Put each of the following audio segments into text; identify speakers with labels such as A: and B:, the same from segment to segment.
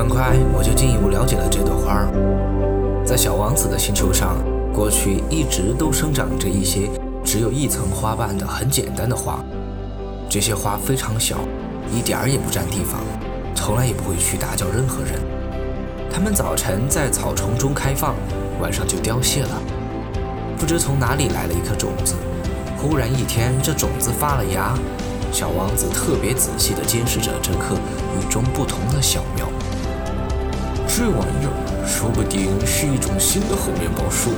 A: 很快我就进一步了解了这朵花儿。在小王子的星球上，过去一直都生长着一些只有一层花瓣的很简单的花。这些花非常小，一点儿也不占地方，从来也不会去打搅任何人。它们早晨在草丛中开放，晚上就凋谢了。不知从哪里来了一颗种子，忽然一天，这种子发了芽。小王子特别仔细地监视着这棵与众不同的小苗。这玩意儿说不定是一种新的猴面包树。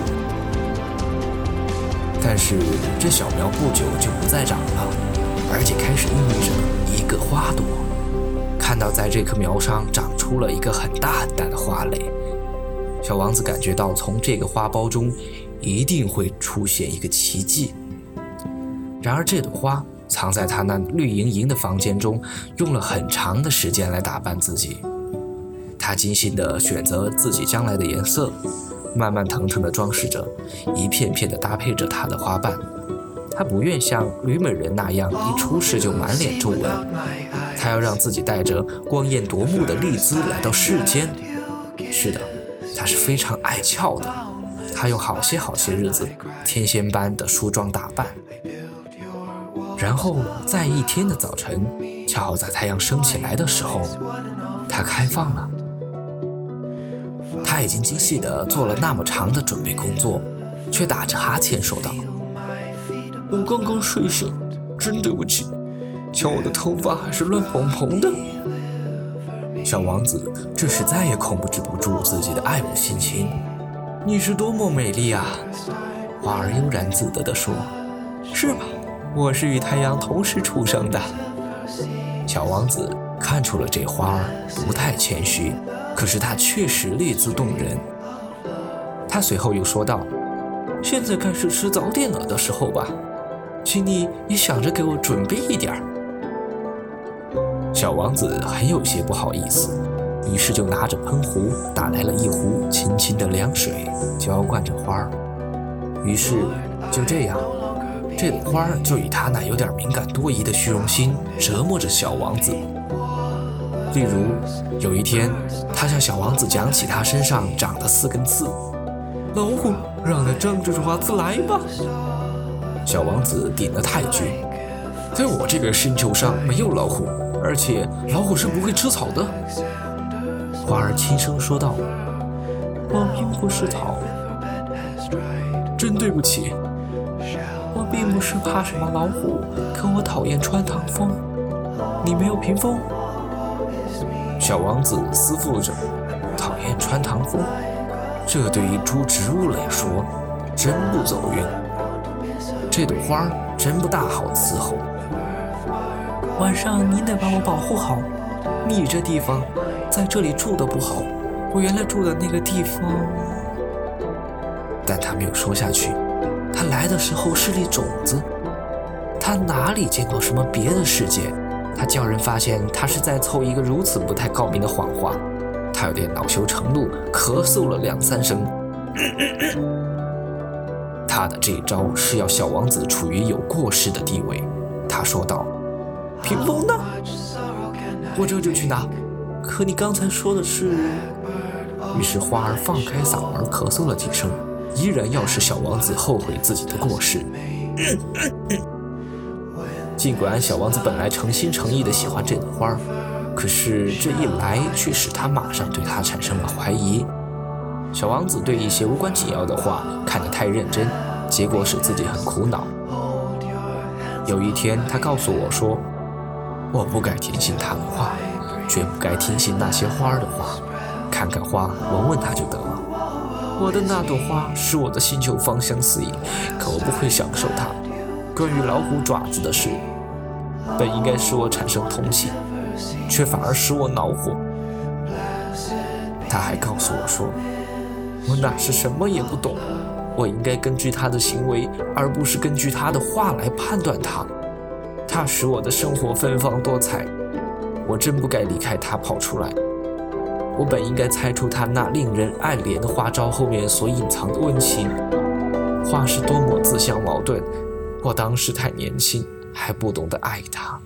A: 但是这小苗不久就不再长了，而且开始孕育着一个花朵。看到在这棵苗上长出了一个很大很大的花蕾，小王子感觉到从这个花苞中一定会出现一个奇迹。然而这朵花。藏在他那绿莹莹的房间中，用了很长的时间来打扮自己。他精心地选择自己将来的颜色，慢慢腾腾地装饰着，一片片地搭配着他的花瓣。他不愿像吕美人那样一出世就满脸皱纹，他要让自己带着光艳夺目的丽姿来到世间。是的，他是非常爱俏的。他用好些好些日子，天仙般的梳妆打扮。然后在一天的早晨，恰好在太阳升起来的时候，它开放了。他已经精细地做了那么长的准备工作，却打着哈欠说道：“我刚刚睡醒，真对不起，瞧我的头发还是乱蓬蓬的。”小王子这时再也控制不住自己的爱慕心情。“你是多么美丽啊！”花儿悠然自得地说，“是吗？”我是与太阳同时出生的。小王子看出了这花儿不太谦虚，可是它确实丽姿动人。他随后又说道：“现在该是吃早点了的时候吧，请你也想着给我准备一点儿。”小王子很有些不好意思，于是就拿着喷壶打来了一壶清清的凉水，浇灌着花儿。于是就这样。这朵花就以他那有点敏感多疑的虚荣心折磨着小王子。例如，有一天，他向小王子讲起他身上长的四根刺。老虎，让它张着爪子来吧。小王子顶了太君，在我这个星球上没有老虎，而且老虎是不会吃草的。花儿轻声说道：“我并不是草，真对不起。”我并不是怕什么老虎，可我讨厌穿堂风。你没有屏风？小王子思忖着，讨厌穿堂风，这对于株植物来说真不走运。这朵花真不大好伺候。晚上您得把我保护好。你这地方，在这里住的不好。我原来住的那个地方……但他没有说下去。他来的时候是粒种子，他哪里见过什么别的世界？他叫人发现他是在凑一个如此不太高明的谎话，他有点恼羞成怒，咳嗽了两三声。他的这一招是要小王子处于有过失的地位。他说道：“屏风呢？我这就去拿。可你刚才说的是……”于是花儿放开嗓门咳嗽了几声。依然要使小王子后悔自己的过失。尽管小王子本来诚心诚意的喜欢这朵花，可是这一来却使他马上对他产生了怀疑。小王子对一些无关紧要的话看得太认真，结果使自己很苦恼。有一天，他告诉我说：“我不该听信他的话，绝不该听信那些花的话。看看花，闻闻它就得了。”我的那朵花使我的星球芳香四溢，可我不会享受它。关于老虎爪子的事，本应该使我产生同情，却反而使我恼火。他还告诉我说，我那是什么也不懂，我应该根据他的行为，而不是根据他的话来判断他。他使我的生活芬芳多彩，我真不该离开他跑出来。我本应该猜出他那令人爱怜的花招后面所隐藏的温情。话是多么自相矛盾，我当时太年轻，还不懂得爱他。